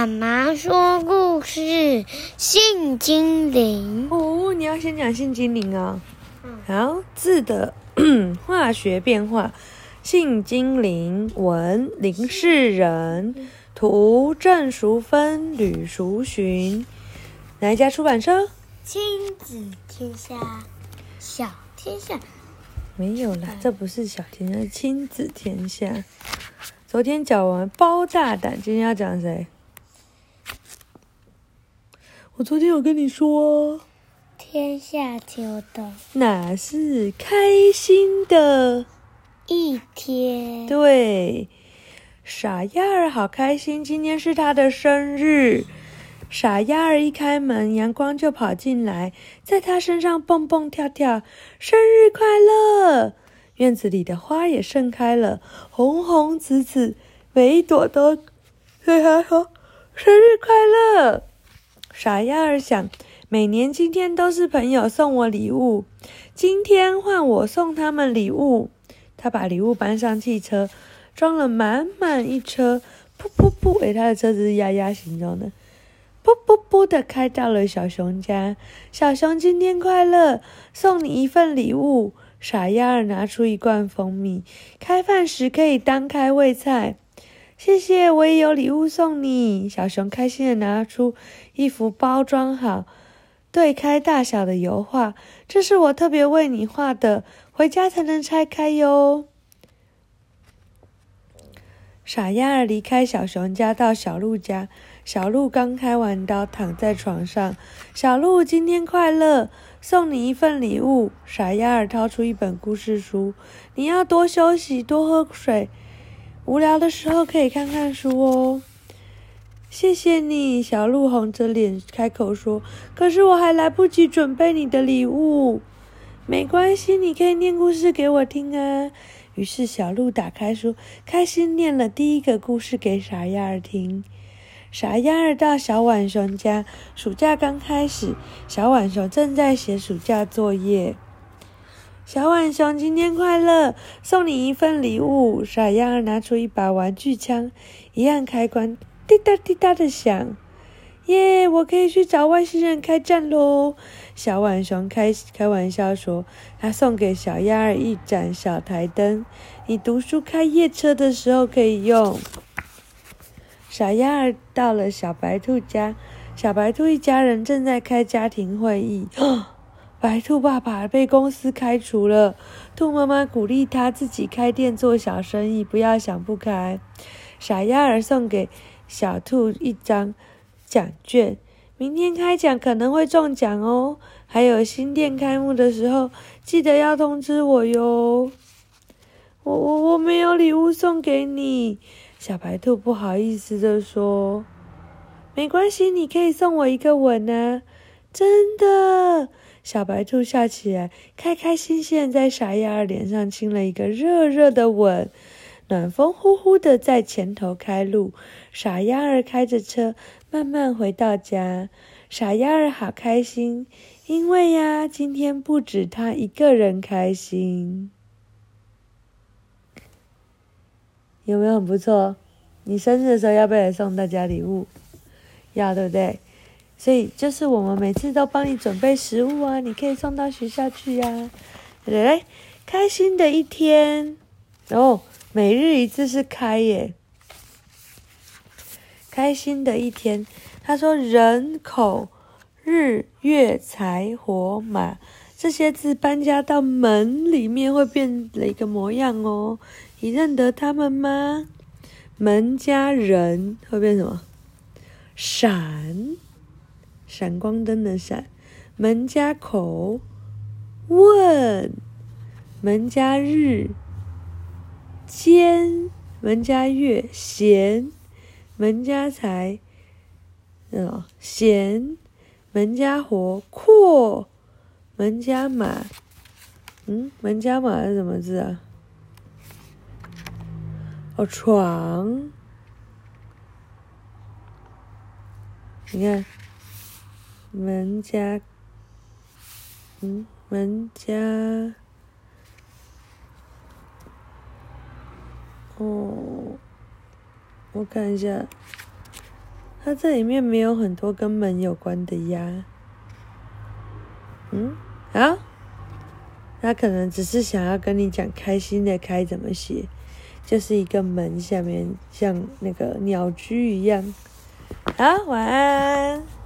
妈妈说故事，《性精灵》哦，你要先讲性精灵啊、哦。好，字的 化学变化，性精灵，文林世仁，图郑淑芬、吕淑寻，哪一家出版社？亲子天下，小天下。没有啦，这不是小天下，是亲子天下。昨天讲完包大胆，今天要讲谁？我昨天有跟你说，天下秋冬，哪是开心的一天。对，傻丫儿好开心，今天是他的生日。傻丫儿一开门，阳光就跑进来，在他身上蹦蹦跳跳。生日快乐！院子里的花也盛开了，红红紫紫，每一朵都对他说：“生日快乐！”傻鸭儿想，每年今天都是朋友送我礼物，今天换我送他们礼物。他把礼物搬上汽车，装了满满一车，噗噗噗！诶，他的车子是鸭鸭形状的。噗噗噗的开到了小熊家，小熊今天快乐，送你一份礼物。傻鸭儿拿出一罐蜂蜜，开饭时可以当开胃菜。谢谢，我也有礼物送你。小熊开心的拿出一幅包装好、对开大小的油画，这是我特别为你画的，回家才能拆开哟。傻鸭儿离开小熊家，到小鹿家。小鹿刚开完刀，躺在床上。小鹿今天快乐，送你一份礼物。傻鸭儿掏出一本故事书，你要多休息，多喝水，无聊的时候可以看看书哦。谢谢你，小鹿红着脸开口说。可是我还来不及准备你的礼物。没关系，你可以念故事给我听啊。于是小鹿打开书，开心念了第一个故事给傻鸭儿听。傻鸭儿到小浣熊家，暑假刚开始，小浣熊正在写暑假作业。小浣熊今天快乐，送你一份礼物。傻鸭儿拿出一把玩具枪，一按开关，滴答滴答的响。耶！我可以去找外星人开战喽！小浣熊开开玩笑说：“他送给小鸭儿一盏小台灯，你读书开夜车的时候可以用。”傻鸭儿到了小白兔家，小白兔一家人正在开家庭会议。白兔爸爸被公司开除了，兔妈妈鼓励他自己开店做小生意，不要想不开。傻鸭儿送给小兔一张奖券，明天开奖可能会中奖哦。还有新店开幕的时候，记得要通知我哟。我我我没有礼物送给你。小白兔不好意思地说：“没关系，你可以送我一个吻啊！”真的，小白兔笑起来，开开心心在傻丫儿脸上亲了一个热热的吻。暖风呼呼的在前头开路，傻丫儿开着车慢慢回到家。傻丫儿好开心，因为呀，今天不止他一个人开心。有没有很不错？你生日的时候要不要也送大家礼物？要，对不对？所以就是我们每次都帮你准备食物啊，你可以送到学校去呀、啊。来来，开心的一天哦，每日一次是开耶。开心的一天，他说人口日月财火马这些字搬家到门里面会变了一个模样哦。你认得他们吗？门加人会变什么？闪，闪光灯的闪。门家口，问。门家日，间。门家月，闲。门家财，嗯，闲。门家活，阔。门加马，嗯，门加马是什么字啊？哦，床，你看，门家，嗯，门家，哦，我看一下，它这里面没有很多跟门有关的呀。嗯，啊，他可能只是想要跟你讲开心的“开”怎么写，就是一个门下面像那个鸟居一样。好，晚安。